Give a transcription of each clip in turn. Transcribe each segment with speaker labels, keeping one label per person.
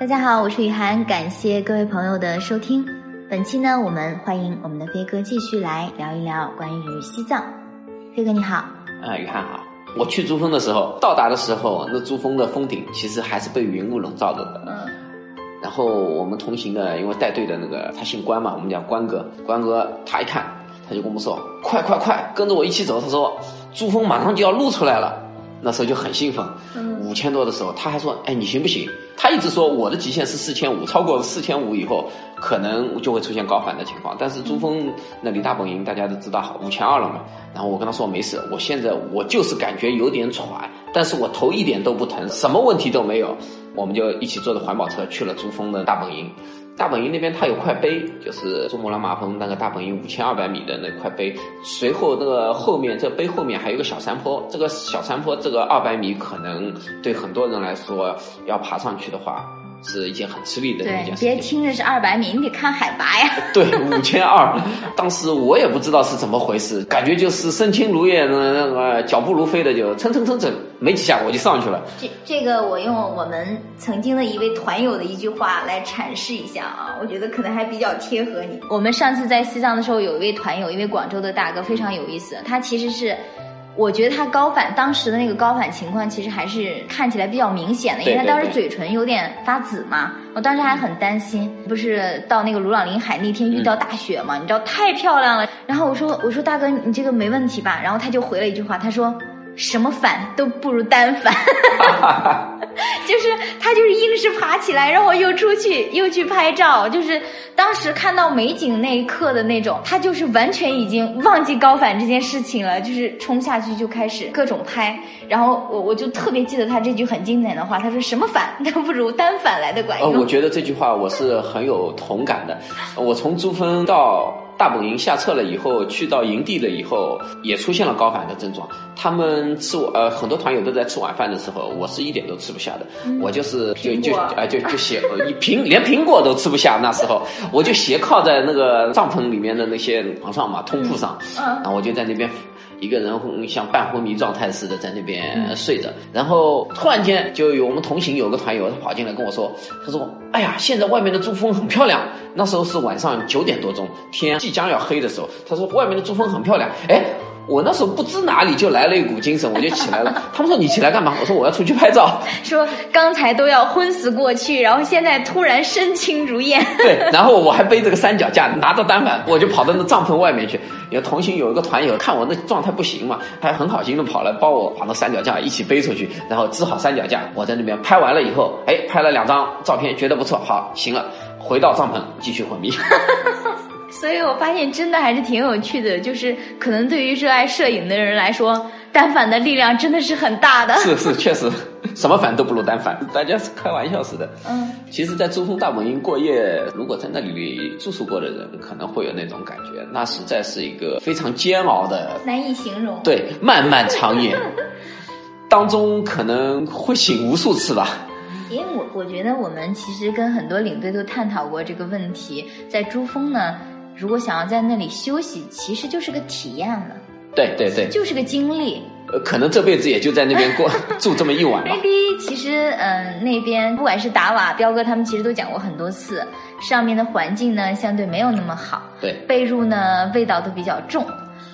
Speaker 1: 大家好，我是雨涵，感谢各位朋友的收听。本期呢，我们欢迎我们的飞哥继续来聊一聊关于西藏。飞哥你好，
Speaker 2: 啊，雨涵好。我去珠峰的时候，到达的时候，那珠峰的峰顶其实还是被云雾笼罩着的。嗯。然后我们同行的，因为带队的那个他姓关嘛，我们叫关哥。关哥他一看，他就跟我们说：“快快快，跟着我一起走。”他说：“珠峰马上就要露出来了。”那时候就很兴奋。嗯。五千多的时候，他还说：“哎，你行不行？”他一直说我的极限是四千五，超过四千五以后，可能就会出现高反的情况。但是珠峰那里大本营大家都知道，五千二了嘛。然后我跟他说没事，我现在我就是感觉有点喘，但是我头一点都不疼，什么问题都没有。我们就一起坐着环保车去了珠峰的大本营。大本营那边它有块碑，就是珠穆朗玛峰那个大本营五千二百米的那块碑。随后那个后面这碑后面还有个小山坡，这个小山坡这个二百米可能对很多人来说要爬上去的话。是一件很吃力的一件事
Speaker 1: 情。别听着是二百米，你得看海拔呀。
Speaker 2: 对，五千二。当时我也不知道是怎么回事，感觉就是身轻如燕，那个脚步如飞的，就蹭蹭蹭蹭，没几下我就上去了。
Speaker 1: 这这个我用我们曾经的一位团友的一句话来阐释一下啊，我觉得可能还比较贴合你。我们上次在西藏的时候，有一位团友，一位广州的大哥，非常有意思。他其实是。我觉得他高反当时的那个高反情况，其实还是看起来比较明显的，因为他当时嘴唇有点发紫嘛。我当时还很担心，不是到那个鲁朗林海那天遇到大雪嘛？你知道太漂亮了。然后我说我说大哥你这个没问题吧？然后他就回了一句话，他说。什么反都不如单反，就是他就是硬是爬起来，然后又出去又去拍照，就是当时看到美景那一刻的那种，他就是完全已经忘记高反这件事情了，就是冲下去就开始各种拍，然后我我就特别记得他这句很经典的话，他说什么反都不如单反来的管用。
Speaker 2: 呃，我觉得这句话我是很有同感的，我从珠峰到。大本营下撤了以后，去到营地了以后，也出现了高反的症状。他们吃呃很多团友都在吃晚饭的时候，我是一点都吃不下的。我就是就就啊就就斜一苹连苹果都吃不下。那时候我就斜靠在那个帐篷里面的那些床上嘛，通铺上，然后我就在那边。一个人像半昏迷状态似的在那边睡着，然后突然间就有我们同行有个团友，他跑进来跟我说：“他说，哎呀，现在外面的珠峰很漂亮。那时候是晚上九点多钟，天即将要黑的时候。他说外面的珠峰很漂亮。哎。”我那时候不知哪里就来了一股精神，我就起来了。他们说你起来干嘛？我说我要出去拍照。
Speaker 1: 说刚才都要昏死过去，然后现在突然身轻如燕。
Speaker 2: 对，然后我还背着个三脚架，拿着单反，我就跑到那帐篷外面去。有同行有一个团友看我那状态不行嘛，他很好心的跑来帮我把那三脚架一起背出去，然后支好三脚架，我在那边拍完了以后，哎，拍了两张照片，觉得不错，好，行了，回到帐篷继续昏迷。
Speaker 1: 所以我发现真的还是挺有趣的，就是可能对于热爱摄影的人来说，单反的力量真的是很大的。
Speaker 2: 是是，确实，什么反都不如单反。大家是开玩笑似的。嗯。其实，在珠峰大本营过夜，如果在那里住宿过的人，可能会有那种感觉，那实在是一个非常煎熬的，
Speaker 1: 难以形容。
Speaker 2: 对，漫漫长夜当中可能会醒无数次吧。
Speaker 1: 因为我我觉得我们其实跟很多领队都探讨过这个问题，在珠峰呢。如果想要在那里休息，其实就是个体验了。
Speaker 2: 对对对，
Speaker 1: 就是个经历。
Speaker 2: 呃，可能这辈子也就在那边过 住这么一晚吧。
Speaker 1: maybe 其实，嗯，那边不管是达瓦、彪哥他们，其实都讲过很多次，上面的环境呢相对没有那么好。
Speaker 2: 对。
Speaker 1: 被褥呢味道都比较重，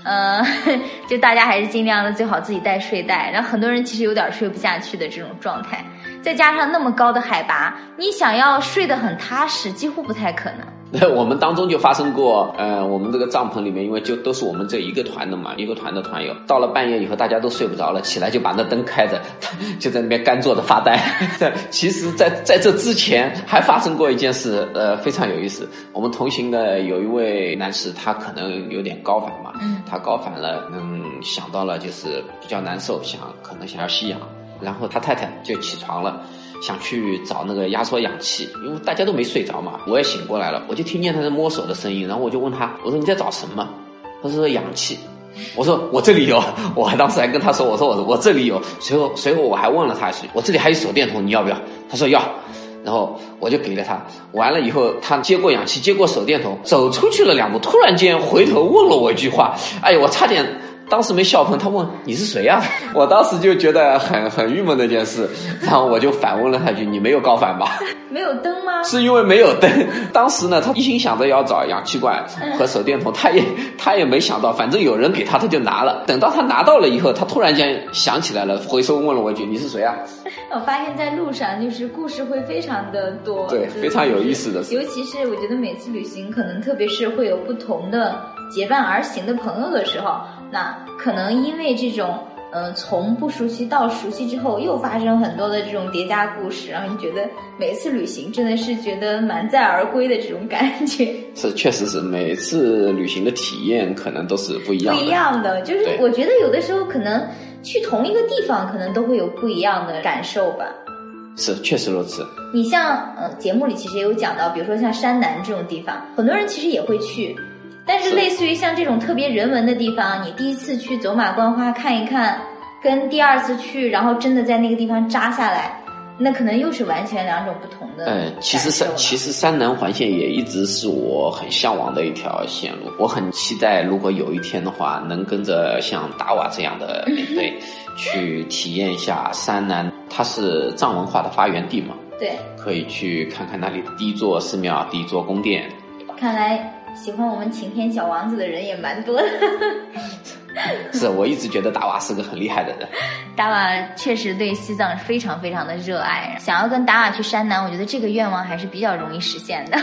Speaker 1: 呃，就大家还是尽量的最好自己带睡袋。然后很多人其实有点睡不下去的这种状态，再加上那么高的海拔，你想要睡得很踏实，几乎不太可能。
Speaker 2: 那我们当中就发生过，呃，我们这个帐篷里面，因为就都是我们这一个团的嘛，一个团的团友，到了半夜以后，大家都睡不着了，起来就把那灯开着，就在那边干坐着发呆。其实，在在这之前还发生过一件事，呃，非常有意思。我们同行的有一位男士，他可能有点高反嘛，他高反了，嗯，想到了就是比较难受，想可能想要吸氧。然后他太太就起床了，想去找那个压缩氧气，因为大家都没睡着嘛。我也醒过来了，我就听见他在摸手的声音，然后我就问他，我说你在找什么？他说氧气。我说我这里有，我还当时还跟他说，我说我我这里有。随后随后我还问了他一句，我这里还有手电筒，你要不要？他说要。然后我就给了他。完了以后，他接过氧气，接过手电筒，走出去了两步，突然间回头问了我一句话，哎呀，我差点。当时没笑喷，他问你是谁呀？我当时就觉得很很郁闷的一件事，然后我就反问了他一句：你没有高反吧？
Speaker 1: 没有灯吗？
Speaker 2: 是因为没有灯。当时呢，他一心想着要找氧气罐和手电筒，他也他也没想到，反正有人给他，他就拿了。等到他拿到了以后，他突然间想起来了，回头问了我一句：你是谁啊？
Speaker 1: 我发现，在路上就是故事会非常的多，
Speaker 2: 对，非常有意思的。
Speaker 1: 尤其是我觉得每次旅行，可能特别是会有不同的结伴而行的朋友的时候。那可能因为这种，嗯，从不熟悉到熟悉之后，又发生很多的这种叠加故事，然后你觉得每次旅行真的是觉得满载而归的这种感觉。
Speaker 2: 是，确实是每次旅行的体验可能都是不一样的。
Speaker 1: 不一样的，就是我觉得有的时候可能去同一个地方，可能都会有不一样的感受吧。
Speaker 2: 是，确实如此。
Speaker 1: 你像，嗯，节目里其实也有讲到，比如说像山南这种地方，很多人其实也会去。但是，类似于像这种特别人文的地方，你第一次去走马观花看一看，跟第二次去，然后真的在那个地方扎下来，那可能又是完全两种不同的。
Speaker 2: 嗯，其实山其实山南环线也一直是我很向往的一条线路，我很期待，如果有一天的话，能跟着像达瓦这样的领队 去体验一下山南，它是藏文化的发源地嘛？
Speaker 1: 对，
Speaker 2: 可以去看看那里的第一座寺庙、第一座宫殿。
Speaker 1: 看来。喜欢我们晴天小王子的人也蛮多的，
Speaker 2: 是我一直觉得达瓦是个很厉害的人。
Speaker 1: 达瓦确实对西藏非常非常的热爱，想要跟达瓦去山南，我觉得这个愿望还是比较容易实现的。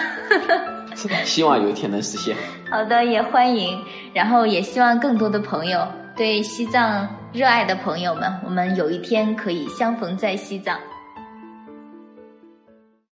Speaker 2: 是的，希望有一天能实现。
Speaker 1: 好的，也欢迎，然后也希望更多的朋友对西藏热爱的朋友们，我们有一天可以相逢在西藏。